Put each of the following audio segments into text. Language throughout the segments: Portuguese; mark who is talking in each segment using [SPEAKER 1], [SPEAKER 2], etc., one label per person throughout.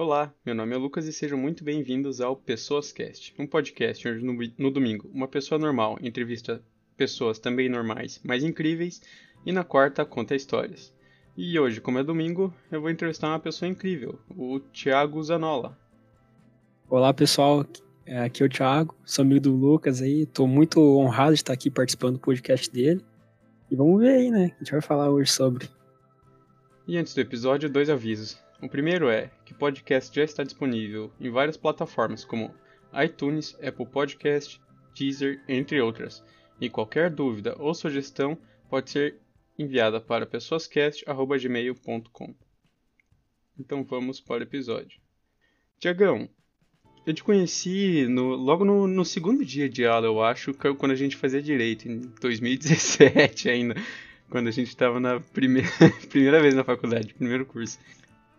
[SPEAKER 1] Olá, meu nome é Lucas e sejam muito bem-vindos ao Pessoas Cast, um podcast onde no, no, domingo uma pessoa normal entrevista pessoas também normais, mas incríveis, e na quarta conta histórias. E hoje, como é domingo, eu vou entrevistar uma pessoa incrível, o Thiago Zanola.
[SPEAKER 2] Olá pessoal, aqui é o Thiago, sou amigo do Lucas aí, tô muito honrado de estar aqui participando do podcast dele. E vamos ver aí, né? A gente vai falar hoje sobre.
[SPEAKER 1] E antes do episódio, dois avisos. O primeiro é que o podcast já está disponível em várias plataformas como iTunes, Apple Podcast, Deezer, entre outras. E qualquer dúvida ou sugestão pode ser enviada para pessoascast.gmail.com. Então vamos para o episódio. Tiagão, eu te conheci no, logo no, no, segundo dia de aula, eu acho, quando a gente fazia direito, em 2017 ainda, quando a gente estava na primeira, primeira vez na faculdade, primeiro curso.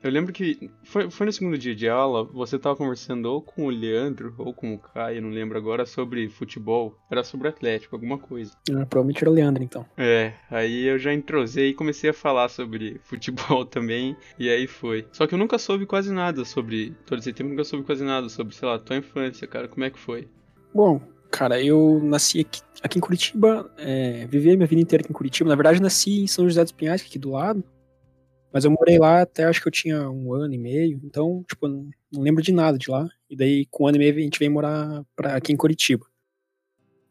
[SPEAKER 1] Eu lembro que foi, foi no segundo dia de aula, você tava conversando ou com o Leandro ou com o Caio, não lembro agora, sobre futebol. Era sobre Atlético, alguma coisa.
[SPEAKER 2] Ah, provavelmente era o Leandro, então.
[SPEAKER 1] É, aí eu já entrosei e comecei a falar sobre futebol também, e aí foi. Só que eu nunca soube quase nada sobre, todo esse tempo, nunca soube quase nada sobre, sei lá, tua infância, cara, como é que foi?
[SPEAKER 2] Bom, cara, eu nasci aqui, aqui em Curitiba, é, vivi a minha vida inteira aqui em Curitiba. Na verdade, nasci em São José dos Pinhais, aqui do lado. Mas eu morei lá até acho que eu tinha um ano e meio, então, tipo, não, lembro de nada de lá. E daí, com um ano e meio, a gente veio morar pra, aqui em Curitiba.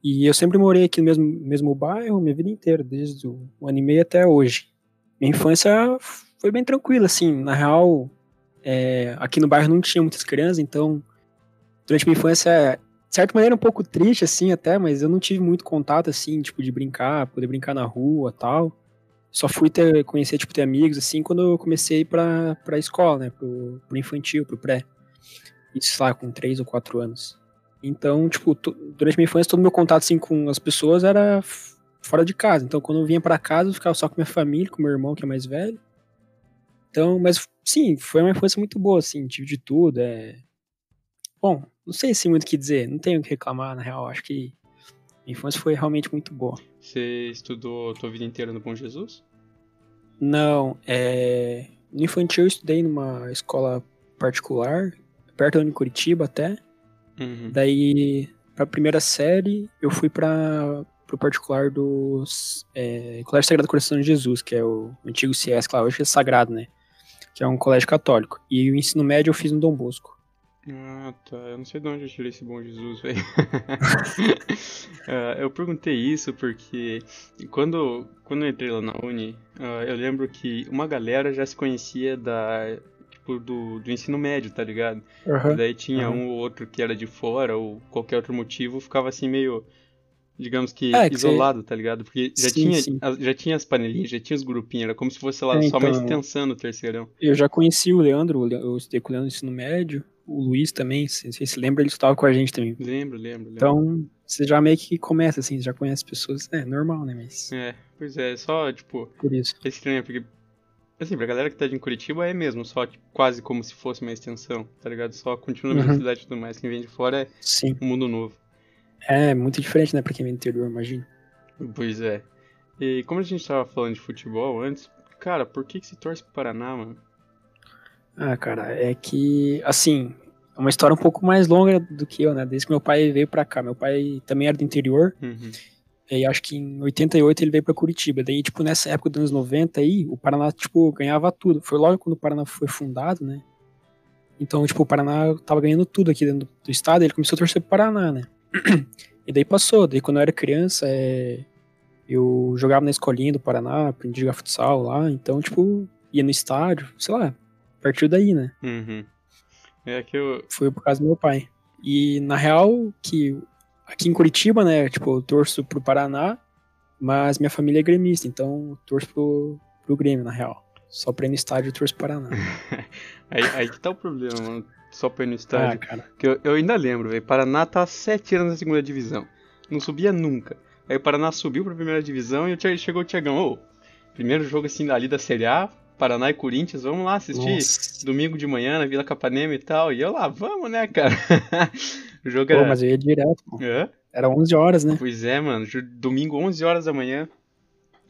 [SPEAKER 2] E eu sempre morei aqui no mesmo, mesmo bairro, minha vida inteira, desde o um ano e meio até hoje. Minha infância foi bem tranquila, assim. Na real, é, aqui no bairro não tinha muitas crianças, então, durante minha infância, de certa maneira, um pouco triste, assim, até, mas eu não tive muito contato, assim, tipo, de brincar, poder brincar na rua tal só fui ter, conhecer, tipo, ter amigos, assim, quando eu comecei pra, pra escola, né, pro, pro infantil, pro pré. Isso lá, com três ou quatro anos. Então, tipo, durante minha infância, todo meu contato, assim, com as pessoas era fora de casa. Então, quando eu vinha para casa, eu ficava só com minha família, com meu irmão, que é mais velho. Então, mas, sim, foi uma infância muito boa, assim, tive de tudo, é... Bom, não sei, assim, muito o que dizer, não tenho o que reclamar, na real, acho que a infância foi realmente muito boa.
[SPEAKER 1] Você estudou a tua vida inteira no Bom Jesus?
[SPEAKER 2] Não, é... no infantil eu estudei numa escola particular, perto de Curitiba até. Uhum. Daí, pra primeira série, eu fui para pro particular do é, Colégio Sagrado Coração de Jesus, que é o antigo CS, claro, hoje é sagrado, né? Que é um colégio católico. E o ensino médio eu fiz no Dom Bosco.
[SPEAKER 1] Ah, tá. Eu não sei de onde eu tirei esse bom Jesus, velho. uh, eu perguntei isso porque quando, quando eu entrei lá na Uni, uh, eu lembro que uma galera já se conhecia da. Tipo, do, do ensino médio, tá ligado? Uhum. E daí tinha uhum. um ou outro que era de fora, ou qualquer outro motivo, ficava assim meio digamos que é, isolado, tá ligado? Porque já, sim, tinha, sim. já tinha as panelinhas, já tinha os grupinhos, era como se fosse lá é, só uma então, extensão no terceirão.
[SPEAKER 2] Eu já conheci o Leandro, eu estudei com o Leandro no ensino médio, o Luiz também, se você se lembra, ele estava com a gente também.
[SPEAKER 1] Lembro, lembro, lembro.
[SPEAKER 2] Então, você já meio que começa, assim, já conhece pessoas. É, normal, né, mas...
[SPEAKER 1] É, pois é, só, tipo...
[SPEAKER 2] Por isso.
[SPEAKER 1] É estranho, porque... Assim, pra galera que tá de Curitiba é mesmo, só tipo, quase como se fosse uma extensão, tá ligado? Só continua na uhum. cidade e tudo mais. Quem vem de fora é
[SPEAKER 2] Sim.
[SPEAKER 1] um mundo novo.
[SPEAKER 2] É, muito diferente, né, pra quem vem do interior, imagina.
[SPEAKER 1] Pois é. E como a gente tava falando de futebol antes, cara, por que que se torce pro Paraná, mano?
[SPEAKER 2] Ah, cara, é que, assim, é uma história um pouco mais longa do que eu, né? Desde que meu pai veio pra cá. Meu pai também era do interior. Uhum. E acho que em 88 ele veio pra Curitiba. Daí, tipo, nessa época dos anos 90 aí, o Paraná, tipo, ganhava tudo. Foi logo quando o Paraná foi fundado, né? Então, tipo, o Paraná tava ganhando tudo aqui dentro do estado. ele começou a torcer pro Paraná, né? E daí passou. Daí quando eu era criança, é... eu jogava na escolinha do Paraná, aprendi a jogar futsal lá. Então, tipo, ia no estádio, sei lá, partiu daí, né?
[SPEAKER 1] Uhum. É que eu...
[SPEAKER 2] Foi por causa do meu pai. E na real, que aqui em Curitiba, né, tipo, eu torço pro Paraná, mas minha família é gremista, então eu torço pro, pro Grêmio, na real. Só pra ir no estádio eu torço pro Paraná.
[SPEAKER 1] aí, aí que tá o problema, mano. Só pra ir no estádio. Ah, que eu, eu ainda lembro, velho. Paraná tá há sete anos na segunda divisão. Não subia nunca. Aí o Paraná subiu pra primeira divisão e chegou o Tiagão. Ô, primeiro jogo assim ali da Série A, Paraná e Corinthians, vamos lá assistir Nossa. domingo de manhã na Vila Capanema e tal. E eu lá, vamos, né, cara?
[SPEAKER 2] o jogo era. Pô, mas eu ia direto, pô. É? Era 11 horas, né?
[SPEAKER 1] Pois é, mano. Domingo, 11 horas da manhã.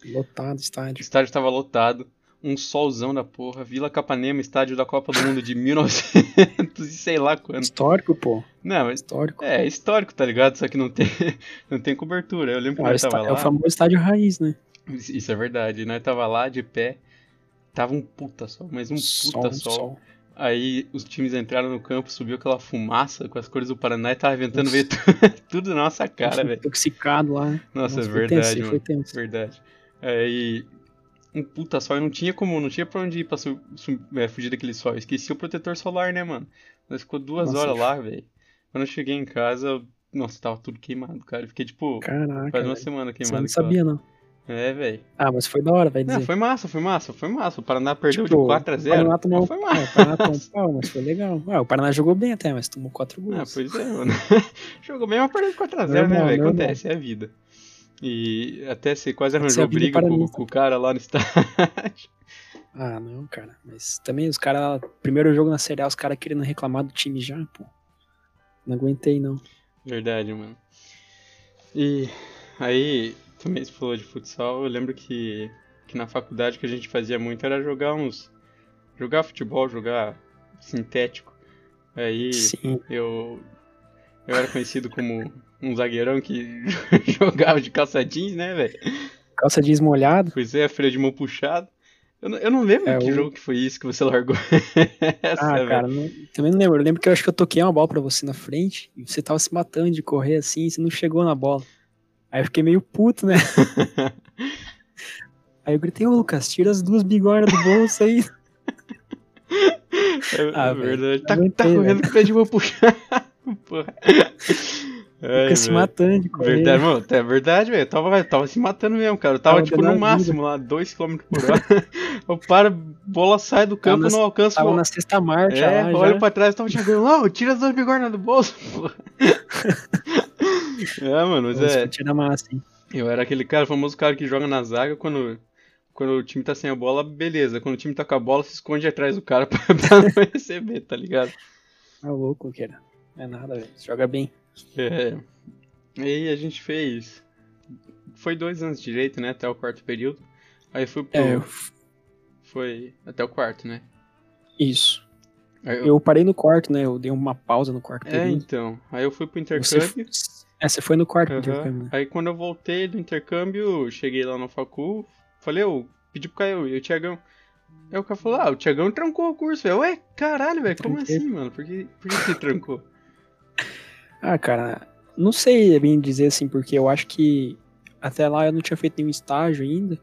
[SPEAKER 2] Lotado o estádio. O
[SPEAKER 1] estádio tava lotado. um solzão da porra, Vila Capanema, estádio da Copa do Mundo de 1900 e sei lá quando.
[SPEAKER 2] Histórico, pô.
[SPEAKER 1] Não, mas
[SPEAKER 2] Histórico.
[SPEAKER 1] é histórico, tá ligado? Só que não tem, não tem cobertura. Eu lembro que
[SPEAKER 2] Ah, o
[SPEAKER 1] nós tava
[SPEAKER 2] está- é o
[SPEAKER 1] lá.
[SPEAKER 2] famoso estádio raiz, né?
[SPEAKER 1] Isso isso é verdade. Nós tava lá de pé. Tava um puta sol, mas um puta
[SPEAKER 2] Sol,
[SPEAKER 1] sol. Aí os times entraram no campo, subiu aquela fumaça com as cores do Paraná e tava ventando ver tudo na nossa cara, velho.
[SPEAKER 2] Intoxicado lá.
[SPEAKER 1] Nossa, é verdade,
[SPEAKER 2] tenso,
[SPEAKER 1] mano.
[SPEAKER 2] Foi tenso.
[SPEAKER 1] Verdade. Aí um puta sol não tinha como, não tinha pra onde ir pra su- su- é, fugir daquele sol. Eu Esqueci o protetor solar, né, mano? Nós ficou duas
[SPEAKER 2] Nossa,
[SPEAKER 1] horas lá, velho. Quando eu cheguei em casa, nossa, tava tudo queimado, cara. Eu fiquei tipo,
[SPEAKER 2] Caraca,
[SPEAKER 1] faz uma
[SPEAKER 2] velho.
[SPEAKER 1] semana
[SPEAKER 2] Você
[SPEAKER 1] queimado.
[SPEAKER 2] não
[SPEAKER 1] aquela-
[SPEAKER 2] sabia, não.
[SPEAKER 1] É, velho.
[SPEAKER 2] Ah, mas foi da hora, vai
[SPEAKER 1] Não,
[SPEAKER 2] dizer.
[SPEAKER 1] foi massa, foi massa, foi massa. O Paraná perdeu
[SPEAKER 2] Tipo,
[SPEAKER 1] de 4 a
[SPEAKER 2] O
[SPEAKER 1] 0
[SPEAKER 2] Paraná tomou,
[SPEAKER 1] Foi
[SPEAKER 2] é,
[SPEAKER 1] massa.
[SPEAKER 2] o Paraná tomou pau, mas foi legal. Ah, o Paraná jogou bem até, mas tomou 4
[SPEAKER 1] Ah,
[SPEAKER 2] gols.
[SPEAKER 1] pois é, mano. Jogou bem, mas perdeu de 4x0, né,
[SPEAKER 2] Normal,
[SPEAKER 1] velho?
[SPEAKER 2] normal.
[SPEAKER 1] Acontece, é a vida. E até você quase
[SPEAKER 2] a
[SPEAKER 1] arranjou briga com, com o cara lá no estádio.
[SPEAKER 2] Ah, não, cara. Mas também os caras, primeiro jogo na Série A, os caras querendo reclamar do time já, pô. Não aguentei, não.
[SPEAKER 1] Verdade, mano. E aí, também você falou de futsal, eu lembro que, que na faculdade o que a gente fazia muito era jogar uns. jogar futebol, jogar sintético. Aí
[SPEAKER 2] Sim.
[SPEAKER 1] eu. Eu era conhecido como um zagueirão que jogava de calça jeans, né, velho?
[SPEAKER 2] Calça jeans molhado.
[SPEAKER 1] Pois é, freio de mão puxado. Eu não, eu não lembro
[SPEAKER 2] É,
[SPEAKER 1] que
[SPEAKER 2] o-
[SPEAKER 1] jogo que foi isso que você largou. Essa,
[SPEAKER 2] Ah, cara, não- também não lembro. Eu lembro que eu acho que eu toquei uma bola pra você na frente e você tava se matando de correr assim e você não chegou na bola. Aí eu fiquei meio puto, né? Aí eu gritei, ô Lucas, tira as duas bigornas do bolso aí.
[SPEAKER 1] É,
[SPEAKER 2] Ah,
[SPEAKER 1] é
[SPEAKER 2] velho,
[SPEAKER 1] verdade. Tá,
[SPEAKER 2] aguentei,
[SPEAKER 1] tá correndo com o pé de. Porra. Ai,
[SPEAKER 2] Fica se matando de correr.
[SPEAKER 1] Verdade, mano, é verdade, velho. Tava, tava se matando mesmo, cara. Eu tava,
[SPEAKER 2] Tava
[SPEAKER 1] tipo, no
[SPEAKER 2] a vida.
[SPEAKER 1] máximo lá, 2km por hora. eu paro, bola sai do campo,
[SPEAKER 2] na-
[SPEAKER 1] não alcanço.
[SPEAKER 2] Tava na sexta marcha
[SPEAKER 1] É,
[SPEAKER 2] lá
[SPEAKER 1] olho
[SPEAKER 2] já.
[SPEAKER 1] pra trás, tava chegando, não, tira as duas bigornas do bolso, porra. É, mano, mas é.
[SPEAKER 2] Tira massa, hein?
[SPEAKER 1] Eu era aquele cara, famoso cara que joga na zaga quando, quando o time tá sem a bola, beleza. Quando o time tá com a bola, se esconde atrás do cara pra, pra não receber, tá ligado?
[SPEAKER 2] Tá louco, que era. É nada, velho. Você Joga bem.
[SPEAKER 1] É. E aí a gente fez. Foi dois anos direito, né? Até o quarto período. Aí fui pro.
[SPEAKER 2] É, eu-
[SPEAKER 1] Foi até o quarto, né?
[SPEAKER 2] isso.
[SPEAKER 1] Eu-
[SPEAKER 2] Eu parei no quarto, né? Eu dei uma pausa no quarto
[SPEAKER 1] É,
[SPEAKER 2] período.
[SPEAKER 1] então. Aí eu fui pro
[SPEAKER 2] Você,
[SPEAKER 1] intercâmbio.
[SPEAKER 2] É, você foi no quarto
[SPEAKER 1] Aham.
[SPEAKER 2] intercâmbio?
[SPEAKER 1] Aí quando eu voltei do intercâmbio, cheguei lá no facu, falei, eu pedi pro Caio e o Tiagão. Aí o cara falou, ah, o Tiagão trancou o curso. Eu, ué, caralho, velho, como
[SPEAKER 2] Tranquei.
[SPEAKER 1] assim, mano? Por que, por que você trancou?
[SPEAKER 2] Ah, cara, não sei bem dizer assim, porque eu acho que até lá eu não tinha feito nenhum estágio ainda.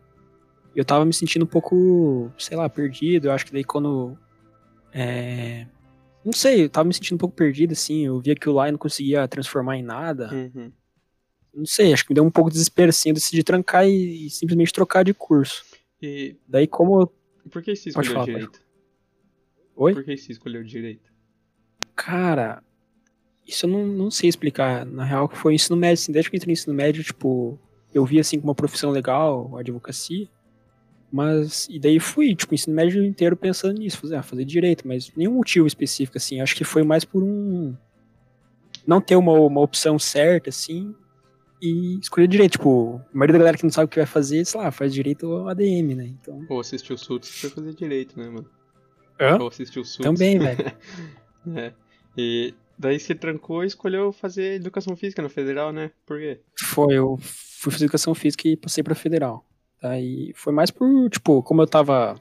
[SPEAKER 2] Eu tava me sentindo um pouco, sei lá, perdido. Eu acho que daí quando. É... Não sei, eu tava me sentindo um pouco perdido, assim. Eu via que o lá não conseguia transformar em nada.
[SPEAKER 1] Uhum.
[SPEAKER 2] Não sei, acho que me deu um pouco de desespero, assim. Eu decidi trancar e, e simplesmente trocar de curso.
[SPEAKER 1] E
[SPEAKER 2] Daí, como. eu-
[SPEAKER 1] por que você escolheu
[SPEAKER 2] falar,
[SPEAKER 1] direito?
[SPEAKER 2] Oi?
[SPEAKER 1] Por que você escolheu direito?
[SPEAKER 2] Cara, isso eu não, não sei explicar. Na real, foi o ensino médio, assim, desde que eu entrei no ensino médio, tipo, eu vi assim como uma profissão legal, a advocacia. Mas, e daí fui, tipo, o ensino médio inteiro pensando nisso, fazer, ah, fazer direito, mas nenhum motivo específico, assim. Acho que foi mais por um. Não ter uma, uma opção certa, assim, e escolher direito. Tipo, a maioria da galera que não sabe o que vai fazer, sei lá, faz direito ou ADM, né? Então.
[SPEAKER 1] Ou assistiu o Suits, você foi fazer direito, né, mano?
[SPEAKER 2] Hã?
[SPEAKER 1] Ou assistiu o Suits.
[SPEAKER 2] Também, velho.
[SPEAKER 1] É. E daí você trancou e escolheu fazer educação física na federal, né? Por quê?
[SPEAKER 2] Foi, eu fui fazer educação física e passei pra federal. Tá? E foi mais por, tipo, como eu tava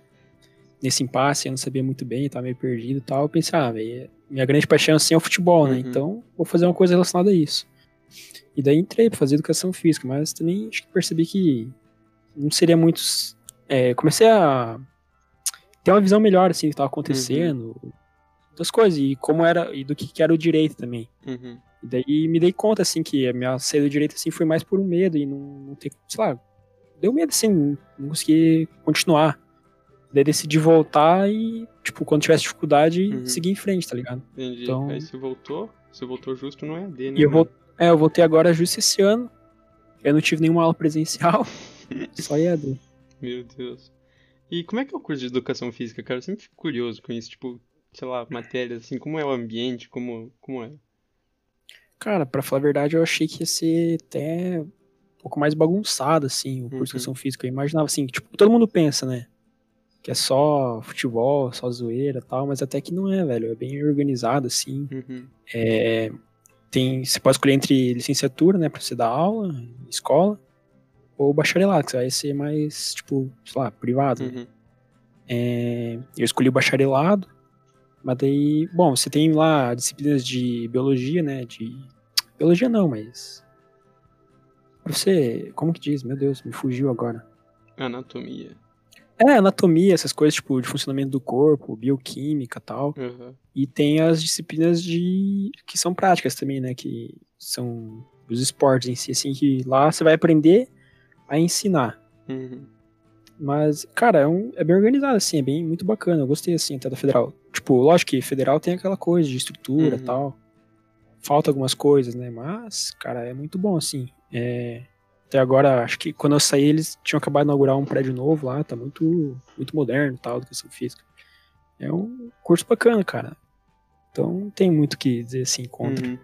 [SPEAKER 2] nesse impasse, eu não sabia muito bem, tava meio perdido e tal, eu pensei, ah, velho, minha grande paixão assim é o futebol, né?
[SPEAKER 1] Uhum.
[SPEAKER 2] Então, vou fazer uma coisa relacionada a isso. E daí entrei pra fazer educação física, mas também acho que percebi que não seria muito. é, comecei a ter uma visão melhor, assim, do que tava acontecendo, das coisas, e como era, e do que, que era o direito também.
[SPEAKER 1] Uhum.
[SPEAKER 2] E daí me dei conta, assim, que a minha saída do direito, assim, foi mais por um medo e não, não ter, sei lá, deu medo, assim, não consegui continuar. Daí decidi voltar e, tipo, quando tivesse dificuldade,
[SPEAKER 1] Uhum.
[SPEAKER 2] seguir em frente, tá ligado?
[SPEAKER 1] Entendi.
[SPEAKER 2] Então-
[SPEAKER 1] Aí você voltou, você voltou justo no EAD, né?
[SPEAKER 2] E eu, vol é, eu voltei agora justo esse ano. Eu não tive nenhuma aula presencial, só EAD.
[SPEAKER 1] Meu Deus. E como é que é o curso de educação física, cara? Eu sempre fico curioso com isso, tipo, sei lá, matérias, assim, como é o ambiente, como, como é?
[SPEAKER 2] Cara, pra falar a verdade, eu achei que ia ser até pouco mais bagunçado, assim, o curso de
[SPEAKER 1] Uhum.
[SPEAKER 2] educação física. Eu imaginava, assim, tipo, todo mundo pensa, né? que é só futebol, só zoeira e tal, mas até que não é, velho. É bem organizado, assim.
[SPEAKER 1] Uhum.
[SPEAKER 2] É, tem, você pode escolher entre licenciatura, né, pra você dar aula, escola, ou bacharelado, que vai ser mais, tipo, sei lá, privado. né?
[SPEAKER 1] Uhum.
[SPEAKER 2] É, eu escolhi o bacharelado, mas daí, bom, você tem lá disciplinas de biologia, né, de... Biologia não, mas... Pra você, como que diz? Meu Deus, me fugiu agora.
[SPEAKER 1] Anatomia.
[SPEAKER 2] É, anatomia, essas coisas, tipo, de funcionamento do corpo, bioquímica e tal.
[SPEAKER 1] Uhum.
[SPEAKER 2] E tem as disciplinas de que são práticas também, né? Que são os esportes em si, assim, que lá você vai aprender a ensinar.
[SPEAKER 1] Uhum.
[SPEAKER 2] Mas, cara, é, um- é bem organizado, assim, é bem muito bacana. Eu gostei, assim, até da federal. Tipo, lógico que federal tem aquela coisa de estrutura e
[SPEAKER 1] Uhum.
[SPEAKER 2] tal. Falta algumas coisas, né? Mas, cara, é muito bom, assim. É, Até agora, acho que quando eu saí, eles tinham acabado de inaugurar um prédio novo lá, tá muito, muito moderno e tal, educação física. É um curso bacana, cara. Então não tem muito o que dizer assim contra.
[SPEAKER 1] Uhum.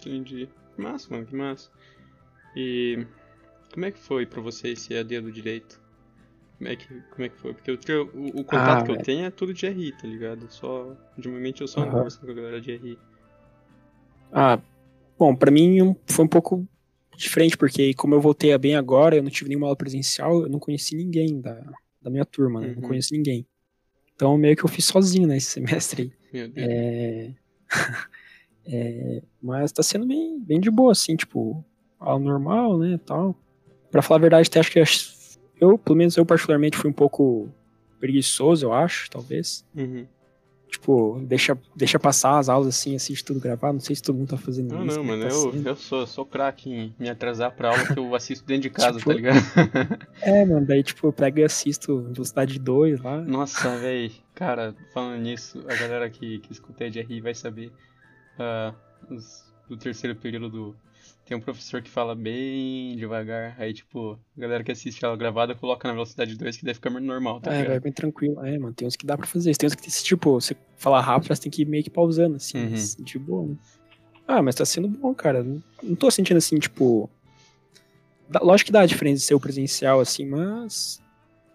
[SPEAKER 1] Entendi. Que massa, mano, que massa. E como é que foi pra você esse AD do direito? Como é que, como é que foi? Porque eu o, o contato
[SPEAKER 2] Ah,
[SPEAKER 1] que eu
[SPEAKER 2] velho.
[SPEAKER 1] tenho é tudo de RI, tá ligado? Só, ultimamente eu só
[SPEAKER 2] Aham.
[SPEAKER 1] conversando com a galera de RI.
[SPEAKER 2] Ah, bom, pra mim foi um pouco diferente, porque como eu voltei a bem agora, eu não tive nenhuma aula presencial, eu não conheci ninguém da, da minha turma, né?
[SPEAKER 1] Uhum.
[SPEAKER 2] Não conheço ninguém. Então meio que eu fiz sozinho, né, esse semestre aí.
[SPEAKER 1] Meu Deus.
[SPEAKER 2] É... é, Mas tá sendo bem, bem de boa, assim, tipo, aula normal, né, tal. Pra falar a verdade, até acho que eu, pelo menos eu particularmente, fui um pouco preguiçoso, eu acho, talvez.
[SPEAKER 1] Uhum.
[SPEAKER 2] Tipo, deixa, deixa passar as aulas assim, assiste tudo gravado. Não sei se todo mundo tá fazendo
[SPEAKER 1] Não,
[SPEAKER 2] isso.
[SPEAKER 1] não,
[SPEAKER 2] como é
[SPEAKER 1] mano,
[SPEAKER 2] tá
[SPEAKER 1] eu, eu sou, sou craque em me atrasar pra aula que eu assisto dentro de casa,
[SPEAKER 2] Tipo-
[SPEAKER 1] tá ligado?
[SPEAKER 2] É, mano, daí tipo, eu pego e assisto velocidade 2 lá.
[SPEAKER 1] Nossa, véi, cara, falando nisso, a galera que, que escuta de RI vai saber. ah, os- do terceiro período do. Tem um professor que fala bem devagar, aí tipo, a galera que assiste ela gravada coloca na velocidade 2 que daí fica normal, tá
[SPEAKER 2] É, vai bem tranquilo. É, mano, tem uns que dá pra fazer. Tem uns que, tipo, você falar rápido, você tem que ir meio que pausando, assim,
[SPEAKER 1] Uhum.
[SPEAKER 2] mas de boa, né? Ah, mas tá sendo bom, cara. Não, tô sentindo assim, tipo. Lógico que dá a diferença de ser o presencial, assim, mas.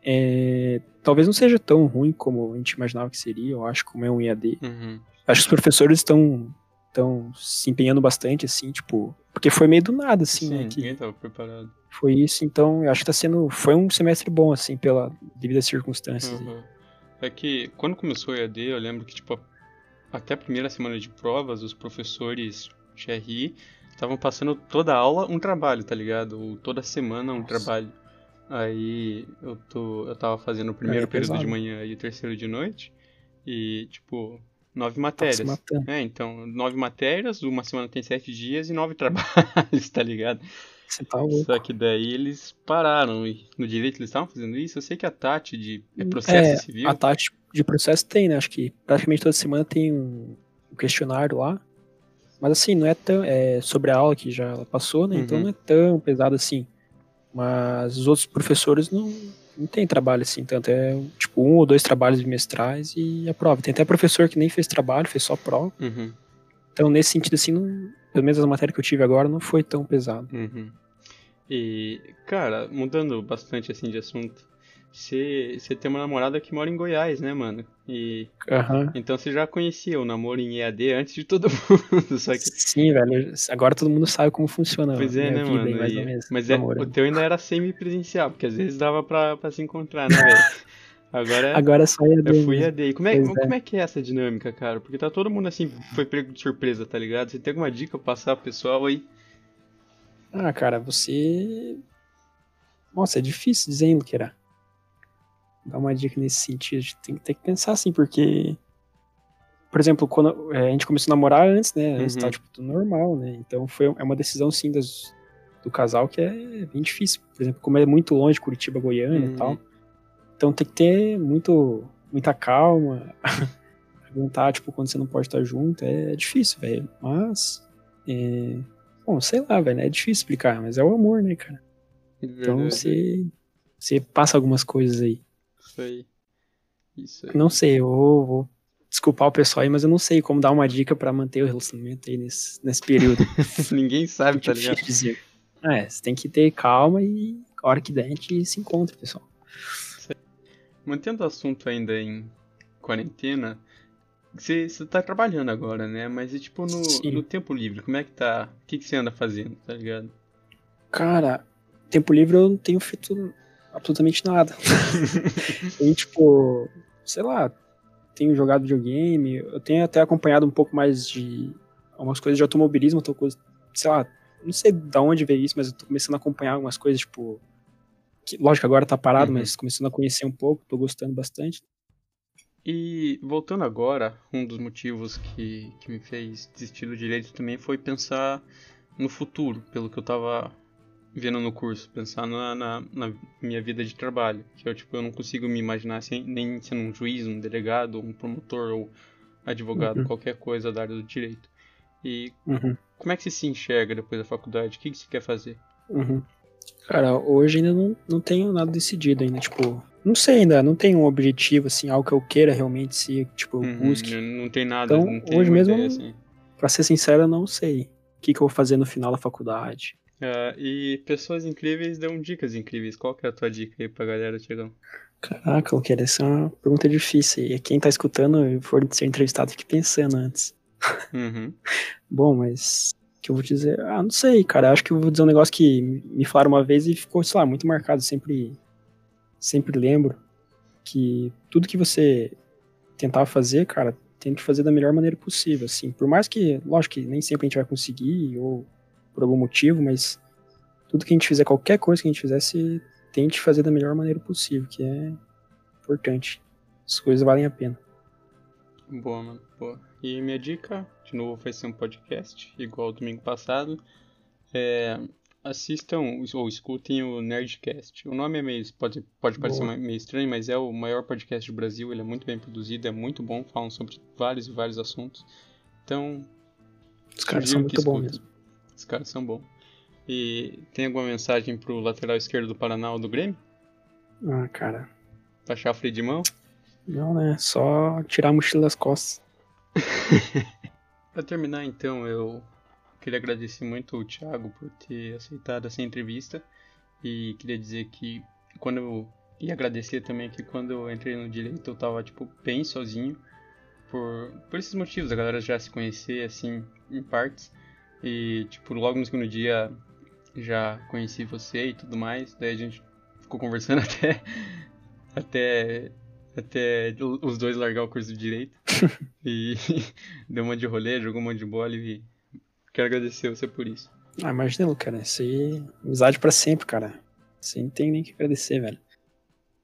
[SPEAKER 2] é, talvez não seja tão ruim como a gente imaginava que seria, eu acho, como é um EAD.
[SPEAKER 1] Uhum.
[SPEAKER 2] Acho que os professores estão estão se empenhando bastante, assim, tipo, porque foi meio do nada, assim,
[SPEAKER 1] Sim,
[SPEAKER 2] né? Que
[SPEAKER 1] ninguém tava preparado.
[SPEAKER 2] foi isso, então eu acho que tá sendo. Foi um semestre bom, assim, pela devido às circunstâncias.
[SPEAKER 1] Uhum. É que quando começou o EAD, eu lembro que, tipo, até a primeira semana de provas, os professores de RI estavam passando toda aula um trabalho, tá ligado? Ou toda semana um
[SPEAKER 2] Nossa.
[SPEAKER 1] trabalho. Aí eu, tô, eu tava fazendo o primeiro
[SPEAKER 2] é
[SPEAKER 1] período de manhã e o terceiro de noite. E, tipo, nove
[SPEAKER 2] Tava
[SPEAKER 1] matérias. É, então, nove matérias, uma semana tem sete dias e nove trabalhos, tá ligado?
[SPEAKER 2] Você tá louco.
[SPEAKER 1] Só que daí eles pararam. E no direito eles estavam fazendo isso. Eu sei que a Tati de é processo
[SPEAKER 2] É,
[SPEAKER 1] civil.
[SPEAKER 2] A taxa de processo tem, né? Acho que praticamente toda semana tem um, questionário lá. Mas assim, não é tão. É sobre a aula que já passou, né? Então
[SPEAKER 1] Uhum.
[SPEAKER 2] não é tão pesado assim. Mas os outros professores não, não tem trabalho assim, tanto é tipo um ou dois trabalhos bimestrais e a prova. Tem até professor que nem fez trabalho, fez só prova.
[SPEAKER 1] Uhum.
[SPEAKER 2] Então, nesse sentido, assim, não, pelo menos a matéria que eu tive agora não foi tão pesado.
[SPEAKER 1] Uhum. E, cara, mudando bastante assim de assunto, você tem uma namorada que mora em Goiás, né, mano? E
[SPEAKER 2] Aham.
[SPEAKER 1] então você já conhecia o namoro em EAD antes de todo mundo, só que
[SPEAKER 2] Sim, velho. Agora todo mundo sabe como funciona
[SPEAKER 1] pois é, né,
[SPEAKER 2] vida,
[SPEAKER 1] mano?
[SPEAKER 2] mais
[SPEAKER 1] E-
[SPEAKER 2] ou menos.
[SPEAKER 1] mas é, o teu ainda era semi-presencial, porque às vezes dava pra, pra se encontrar, né, velho? Agora
[SPEAKER 2] Agora só ia
[SPEAKER 1] eu fui. EAD. E como é,
[SPEAKER 2] Pois é.
[SPEAKER 1] como é que é essa dinâmica, cara? Porque tá todo mundo assim, foi pego de surpresa, tá ligado? Você tem alguma dica pra passar pro pessoal aí?
[SPEAKER 2] Ah, cara, você. Nossa, é difícil dizer, Luqueira? Dar uma dica nesse sentido. A gente tem que ter que pensar assim, porque. Por exemplo, quando é, a gente começou a namorar antes, né? Antes
[SPEAKER 1] Uhum.
[SPEAKER 2] tava, tipo, tudo normal, né? Então foi, é uma decisão, sim, das, do casal que é bem difícil. Por exemplo, como é muito longe, Curitiba, Goiânia
[SPEAKER 1] Uhum.
[SPEAKER 2] e tal. Então tem que ter muito, muita calma. Aguentar, tipo, quando você não pode estar junto. É difícil, velho. Mas. É... Bom, sei lá, velho. É difícil explicar, mas é o amor, né, cara? Então você, você passa algumas coisas aí.
[SPEAKER 1] Isso aí. Isso aí.
[SPEAKER 2] Não sei, eu vou, vou desculpar o pessoal aí, mas eu não sei como dar uma dica pra manter o relacionamento aí nesse, nesse período.
[SPEAKER 1] Ninguém sabe, tá ligado?
[SPEAKER 2] dizer. É, você tem que ter calma e a hora que der a gente se encontra, pessoal.
[SPEAKER 1] mantendo o assunto ainda em quarentena, você, você tá trabalhando agora, né? Mas e tipo no, no tempo livre, como é que tá? O que, que você anda fazendo, tá ligado?
[SPEAKER 2] Cara, tempo livre eu não tenho feito absolutamente nada. e tipo, sei lá, tenho jogado videogame, eu tenho até acompanhado um pouco mais de algumas coisas de automobilismo, tô, sei lá, não sei de onde veio isso, mas eu tô começando a acompanhar algumas coisas, tipo, que, lógico, agora tá parado, uhum. mas começando a conhecer um pouco, tô gostando bastante.
[SPEAKER 1] E voltando agora, um dos motivos que, que me fez desistir do direito também foi pensar no futuro, pelo que eu tava vendo no curso, pensar na, na, na, minha vida de trabalho, que eu, tipo, eu não consigo me imaginar assim, nem sendo um juiz, um delegado, um promotor ou advogado, uhum. qualquer coisa da área do direito. E uhum. como é que você se enxerga depois da faculdade? O que, que você quer fazer?
[SPEAKER 2] Uhum. Cara, hoje ainda não, não tenho nada decidido ainda, tipo, não sei ainda, não tenho um objetivo, assim, algo que eu queira realmente se, tipo, eu
[SPEAKER 1] uhum,
[SPEAKER 2] busque.
[SPEAKER 1] Não tem nada,
[SPEAKER 2] então, hoje mesmo,
[SPEAKER 1] ideia, assim.
[SPEAKER 2] pra ser sincero, eu não sei o que, que eu vou fazer no final da faculdade.
[SPEAKER 1] Uh, e pessoas incríveis dão dicas incríveis. Qual que é a tua dica aí pra galera, Tiagão?
[SPEAKER 2] Caraca, que essa é uma pergunta difícil. E quem tá escutando e for ser entrevistado, fique pensando antes.
[SPEAKER 1] Uhum.
[SPEAKER 2] Bom, mas o que eu vou dizer? Ah, não sei, cara. Acho que eu vou dizer um negócio que me falaram uma vez e ficou, sei lá, muito marcado. Sempre, sempre lembro que tudo que você tentar fazer, cara, tente fazer da melhor maneira possível, assim. Por mais que, lógico que nem sempre a gente vai conseguir, ou por algum motivo, mas tudo que a gente fizer, qualquer coisa que a gente fizesse, tente fazer da melhor maneira possível, que é importante. As coisas valem a pena.
[SPEAKER 1] Boa, mano. Boa. E minha dica, de novo, vai ser um podcast, igual domingo passado. É, assistam ou escutem o Nerdcast. O nome é meio, pode, pode parecer meio estranho, mas é o maior podcast do Brasil. Ele é muito bem produzido, é muito bom, falam sobre vários e vários assuntos. Então,
[SPEAKER 2] os caras são muito bons mesmo.
[SPEAKER 1] Os caras são bons. E tem alguma mensagem pro lateral esquerdo do Paraná ou do Grêmio?
[SPEAKER 2] Ah, cara.
[SPEAKER 1] Baixar freio de mão?
[SPEAKER 2] Não, né? Só tirar a mochila das costas.
[SPEAKER 1] pra terminar, então, eu queria agradecer muito o Thiago por ter aceitado essa entrevista. E queria dizer que quando eu. E agradecer também que quando eu entrei no direito eu tava, tipo, bem sozinho. Por, por esses motivos, a galera já se conhecer, assim, em partes. E, tipo, logo no segundo dia já conheci você e tudo mais. Daí a gente ficou conversando até. até. Até os dois largar o curso de direito. e deu uma de rolê, jogou uma de bola e. Quero agradecer você por isso.
[SPEAKER 2] Ah, imagina, cara. Isso aí. Amizade pra sempre, cara. Você não tem nem que agradecer, velho.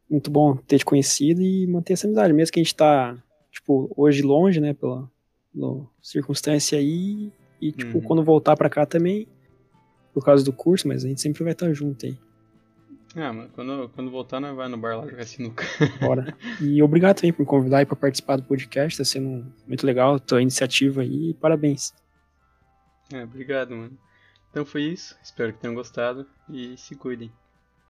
[SPEAKER 2] Muito bom ter te conhecido e manter essa amizade. Mesmo que a gente tá, tipo, hoje longe, né, pela, pela circunstância aí, e, tipo, uhum. quando voltar pra cá também, por causa do curso, mas a gente sempre vai estar junto aí.
[SPEAKER 1] Ah, mano, quando, quando voltar, nós vai no bar lá jogar sinuca.
[SPEAKER 2] Bora. E obrigado também por me convidar aí pra participar do podcast, tá sendo muito legal a tua iniciativa aí, e parabéns.
[SPEAKER 1] É, obrigado, mano. Então foi isso, espero que tenham gostado e se cuidem.